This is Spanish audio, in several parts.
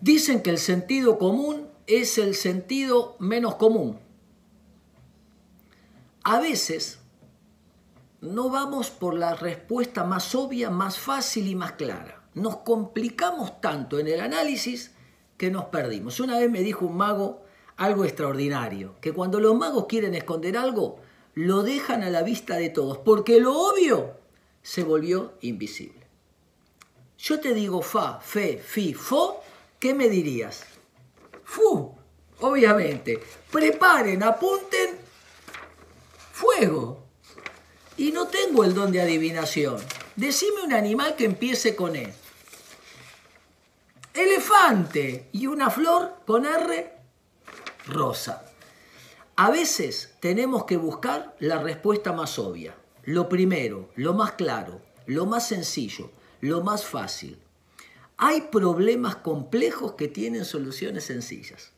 Dicen que el sentido común es el sentido menos común. A veces no vamos por la respuesta más obvia, más fácil y más clara. Nos complicamos tanto en el análisis que nos perdimos. Una vez me dijo un mago algo extraordinario, que cuando los magos quieren esconder algo, lo dejan a la vista de todos, porque lo obvio se volvió invisible. Yo te digo fa, fe, fi, fo, ¿qué me dirías? Fu, obviamente. Preparen, apunten, fuego. Y no tengo el don de adivinación. Decime un animal que empiece con E. Elefante. Y una flor con R, rosa. A veces tenemos que buscar la respuesta más obvia. Lo primero, lo más claro, lo más sencillo, lo más fácil. Hay problemas complejos que tienen soluciones sencillas.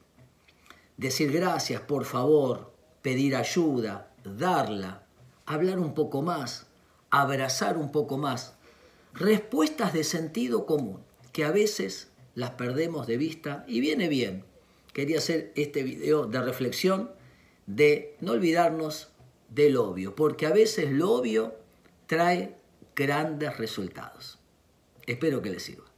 Decir gracias, por favor, pedir ayuda, darla, hablar un poco más, abrazar un poco más. Respuestas de sentido común que a veces las perdemos de vista y viene bien. Quería hacer este video de reflexión de no olvidarnos del obvio, porque a veces lo obvio trae grandes resultados. Espero que les sirva.